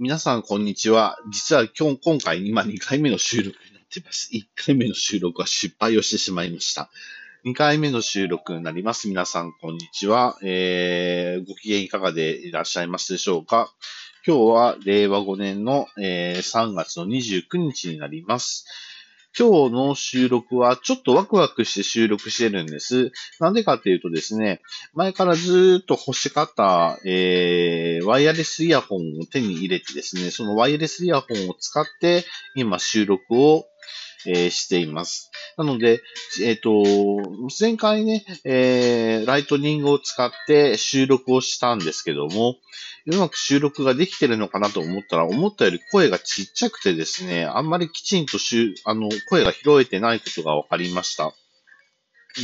皆さん、こんにちは。実は今日、今回、今2回目の収録になっています。1回目の収録は失敗をしてしまいました。2回目の収録になります。皆さん、こんにちは。えー、ご機嫌いかがでいらっしゃいますでしょうか今日は令和5年の、えー、3月の29日になります。今日の収録はちょっとワクワクして収録してるんです。なんでかっていうとですね、前からずっと欲しかった、えー、ワイヤレスイヤホンを手に入れてですね、そのワイヤレスイヤホンを使って今収録をえ、しています。なので、えっ、ー、と、前回ね、えー、ライトニングを使って収録をしたんですけども、うまく収録ができてるのかなと思ったら、思ったより声がちっちゃくてですね、あんまりきちんとしゅあの声が拾えてないことが分かりました。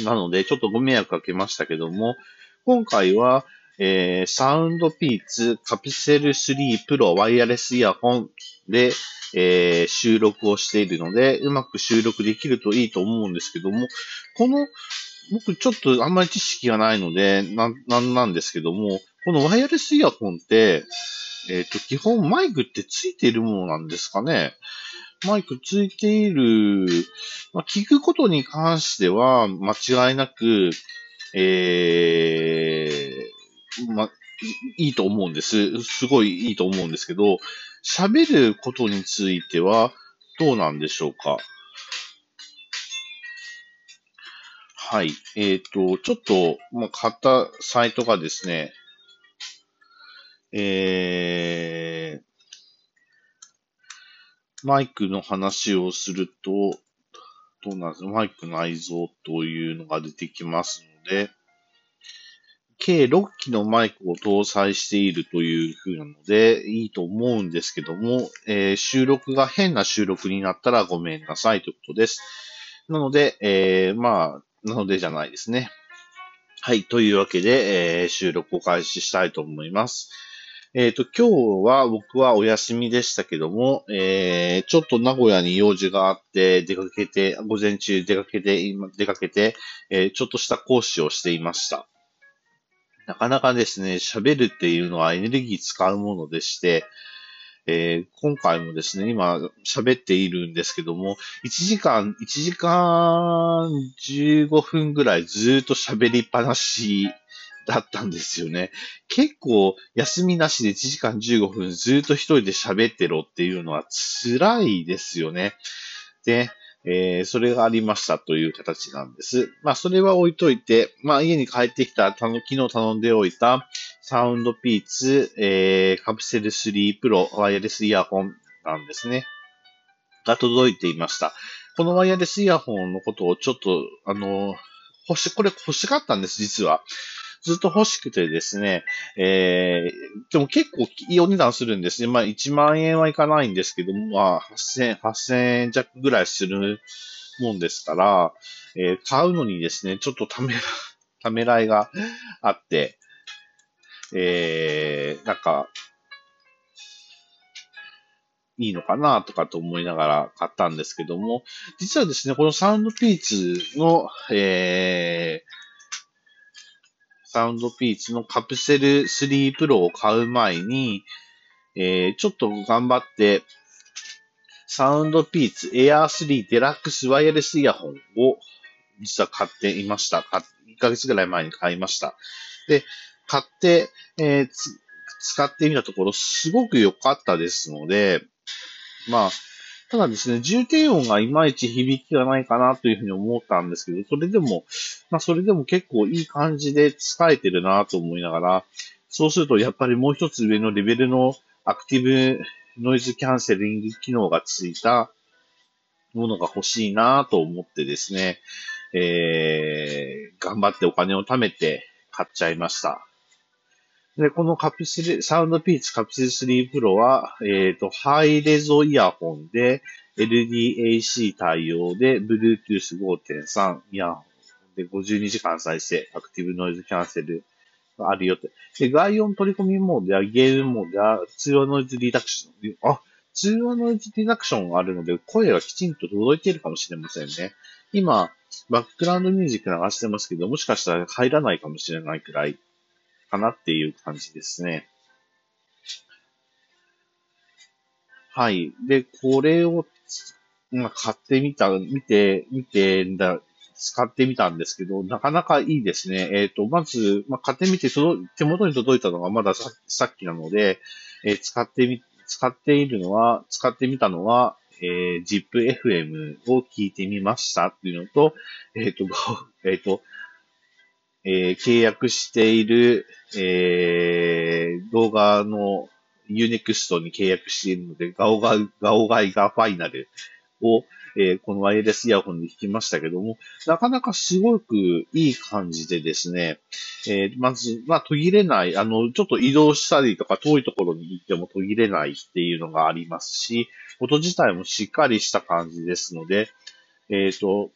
なので、ちょっとご迷惑かけましたけども、今回は、えー、サウンドピーツカプセル3プロワイヤレスイヤホンで、えー、収録をしているので、うまく収録できるといいと思うんですけども、この、僕ちょっとあんまり知識がないので、な、なんなんですけども、このワイヤレスイヤホンって、えっ、ー、と、基本マイクってついているものなんですかね？マイクついている、まあ、聞くことに関しては間違いなく、えー、まあ、いいと思うんです。すごいいいと思うんですけど、喋ることについてはどうなんでしょうか？はい。えっ、ー、と、ちょっと、まあ、買ったサイトがですね、えー、マイクの話をすると、どうなんですか？マイク内蔵というのが出てきますので、計6機のマイクを搭載しているという風なので、いいと思うんですけども、えー、収録が変な収録になったらごめんなさいということです。なので、えー、まあ、なのでじゃないですね。はい。というわけで、えー、収録を開始したいと思います。えっ、ー、と、今日は僕はお休みでしたけども、えー、ちょっと名古屋に用事があって出かけて、午前中出かけて、今出かけて、えー、ちょっとした講師をしていました。なかなかですね、喋るっていうのはエネルギー使うものでして、えー、今回もですね、今喋っているんですけども、1時間、1時間15分ぐらいずっと喋りっぱなしだったんですよね。結構休みなしで1時間15分ずっと一人で喋ってろっていうのは辛いですよね。で、えー、それがありましたという形なんです。まあ、それは置いといて、まあ、家に帰ってきた、昨日頼んでおいた、サウンドピーツ、えー、カプセル3プロワイヤレスイヤホンなんですね。が届いていました。このワイヤレスイヤホンのことをちょっと、あの、欲し、これ欲しかったんです、実は。ずっと欲しくてですね、えー、でも結構いいお値段するんですね。まあ1万円はいかないんですけども、まあ8000、8000円弱ぐらいするもんですから、えー、買うのにですね、ちょっとため、ためらいがあって、えー、なんか、いいのかなとかと思いながら買ったんですけども、実はですね、このサウンドピーツの、えー、サウンドピーツのカプセル3プロを買う前に、えー、ちょっと頑張って、サウンドピーツ Air 3デラックスワイヤレスイヤホンを実は買っていました。1ヶ月ぐらい前に買いました。で、買って、えー、使ってみたところすごく良かったですので、まあ、ただですね、重低音がいまいち響きがないかなというふうに思ったんですけど、それでも、まあそれでも結構いい感じで使えてるなと思いながら、そうするとやっぱりもう一つ上のレベルのアクティブノイズキャンセリング機能がついたものが欲しいなと思ってですね、えー、頑張ってお金を貯めて買っちゃいました。で、このカプセル、サウンドピーチカプセル3 Pro は、えっ、ー、と、ハイレゾイヤホンで、LDAC 対応で、Bluetooth 5.3イヤホンで52時間再生、アクティブノイズキャンセルがあるよって。で、外音取り込みモードやゲームモードや通話ノイズリダクション。あ、通話ノイズリダクションがあるので、声がきちんと届いているかもしれませんね。今、バックグラウンドミュージック流してますけど、もしかしたら入らないかもしれないくらいかなっていう感じですね。はい。で、これを、まあ、買ってみた、見て、見てんだ、使ってみたんですけど、なかなかいいですね。えっ、ー、と、まず、まあ、買ってみて、その手元に届いたのがまだささっきなので、えー、使ってみ、使っているのは、使ってみたのは、えー、ZIPFM を聞いてみましたっていうのと、えっ、ー、と、えっ、ー、と、えー、契約している、えー、動画の Unext に契約しているので、ガオガ、ガオガイガファイナルを、えー、このワイヤレスイヤホンで弾きましたけども、なかなかすごくいい感じでですね、えー、まず、まあ途切れない、あの、ちょっと移動したりとか遠いところに行っても途切れないっていうのがありますし、音自体もしっかりした感じですので、えっ、ー、と、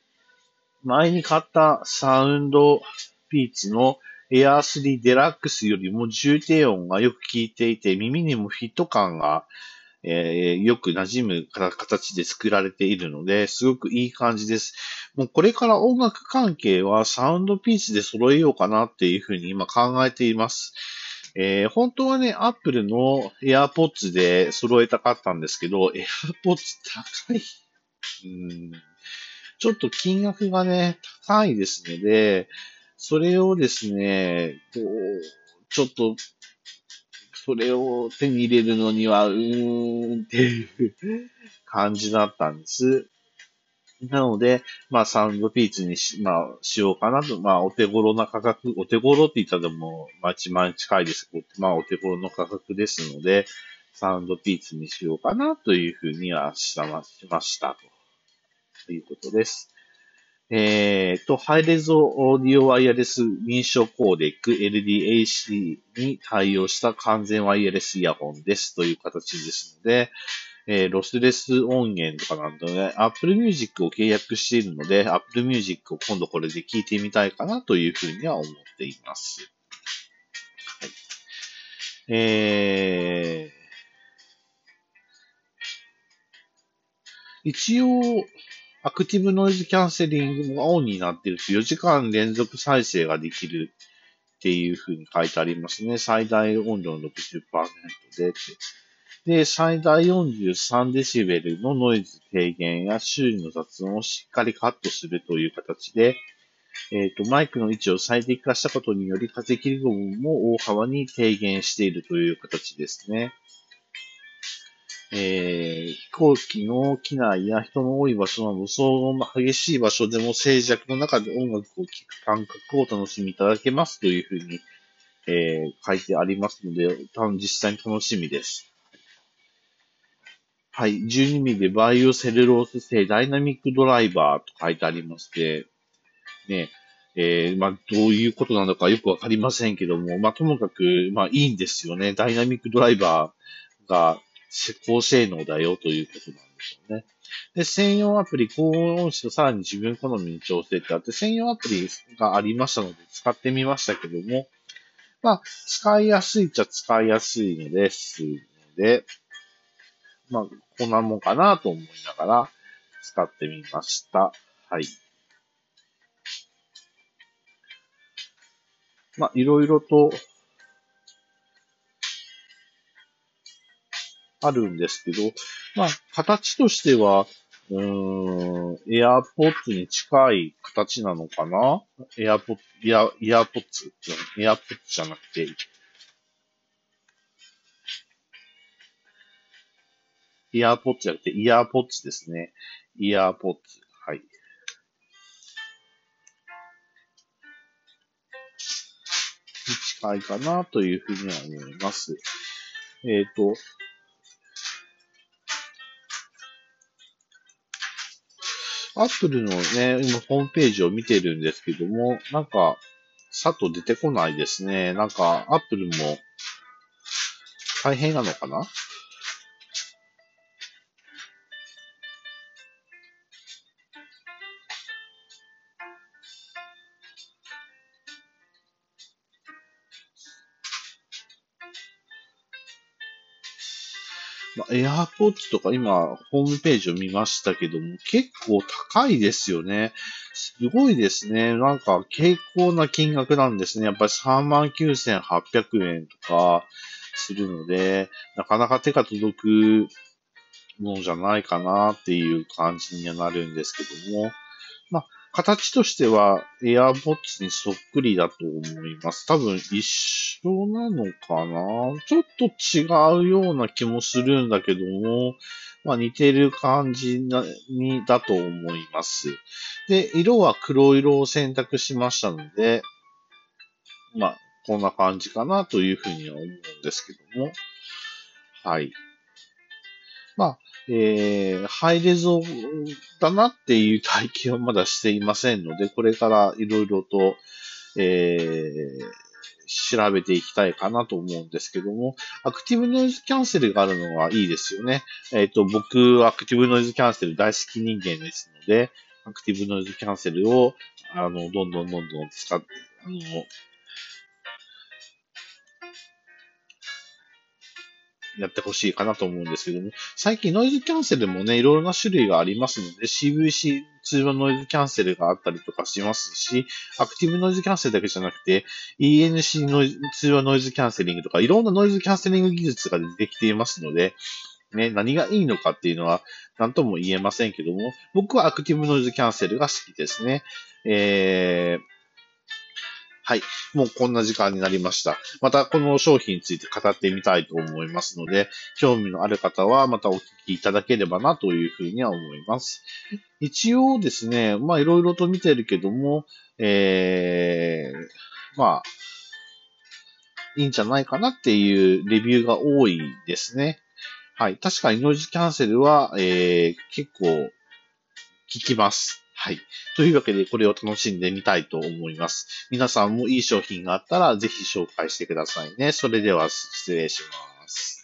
前に買ったサウンドピーチの Air 3 Deluxe よりも重低音がよく効いていて、耳にもフィット感がえー、よく馴染む形で作られているので、すごくいい感じです。もうこれから音楽関係はサウンドピースで揃えようかなっていうふうに今考えています。えー、本当はね、アップルの AirPods で揃えたかったんですけど、AirPods 高い。うんちょっと金額がね、高いですので、それをですね、こう、ちょっとそれを手に入れるのには、うーんっていう感じだったんです。なので、まあ、サンドピーチにし、まあ、しようかなと。まあ、お手頃な価格、お手頃って言ったらもう、まあ、一万近いです。まあ、お手頃の価格ですので、サンドピーチにしようかなというふうにはしました。ということです。えっ、ー、と、ハイレゾオーディオワイヤレス認証コーデック LDAC に対応した完全ワイヤレスイヤホンですという形ですので、えー、ロスレス音源とかなんとね、Apple Music を契約しているので、Apple Music を今度これで聞いてみたいかなというふうには思っています。はい、えー、一応、アクティブノイズキャンセリングがオンになっていると4時間連続再生ができるっていうふうに書いてありますね。最大音量の60%でってで、最大43デシベルのノイズ低減や周囲の雑音をしっかりカットするという形で、えっ、ー、と、マイクの位置を最適化したことにより風切りゴムも大幅に低減しているという形ですね。えー、飛行機の機内や人の多い場所など、騒音の激しい場所でも静寂の中で音楽を聴く感覚を楽しみいただけますというふうに、えー、書いてありますので、多分実際に楽しみです。はい。12ミリでバイオセルロース製ダイナミックドライバーと書いてありまして、ね、えー、まあ、どういうことなのかよくわかりませんけども、まあ、ともかく、まあ、いいんですよね。ダイナミックドライバーが、高性能だよということなんでしょうね。で、専用アプリ、高音質とさらに自分好みに調整ってあって、専用アプリがありましたので使ってみましたけども、まあ、使いやすいっちゃ使いやすいのですので、まあ、こんなもんかなと思いながら使ってみました。はい。まあ、いろいろとあるんですけど、まあ、形としては、うーん、エアポッツに近い形なのかな？エアポッ、イヤ、イヤポッツ、エアポッツじゃなくて、イヤーポッツじゃなくて、イヤーポッツですね。イヤーポッツ。はい。近いかなというふうには思います。えっ、ー、と、アップルのね、今ホームページを見てるんですけども、なんか、さっと出てこないですね。なんか、アップルも大変なのかな？まあ、AirPods とか今、ホームページを見ましたけども、結構高いですよね。すごいですね。なんか、傾向な金額なんですね。やっぱり39,800円とかするので、なかなか手が届くものじゃないかなっていう感じにはなるんですけども、形としては AirPods にそっくりだと思います。多分一緒なのかな？ちょっと違うような気もするんだけども、まあ似てる感じにだと思います。で、色は黒色を選択しましたので、まあ、こんな感じかなというふうには思うんですけども、はい。まあ、えー、ハイレゾだなっていう体験はまだしていませんので、これからいろいろと、えー、調べていきたいかなと思うんですけども、アクティブノイズキャンセルがあるのはいいですよね。えっ、ー、と、僕、アクティブノイズキャンセル大好き人間ですので、アクティブノイズキャンセルを、あの、どんどんどんどん使って、あの、やってほしいかなと思うんですけども、最近ノイズキャンセルもね、いろいろな種類がありますので、CVC 通話ノイズキャンセルがあったりとかしますし、アクティブノイズキャンセルだけじゃなくて、ENC ノイ通話ノイズキャンセリングとか、いろんなノイズキャンセリング技術が出てきていますので、ね、何がいいのかっていうのは何とも言えませんけども、僕はアクティブノイズキャンセルが好きですね。えーはい。もうこんな時間になりました。またこの商品について語ってみたいと思いますので、興味のある方はまたお聞きいただければなというふうには思います。一応ですね、まあいろいろと見てるけども、えー、まあ、いいんじゃないかなっていうレビューが多いですね。はい。確かにノイズキャンセルは、えー、結構効きます。はい。というわけで、これを楽しんでみたいと思います。皆さんもいい商品があったら、ぜひ紹介してくださいね。それでは、失礼します。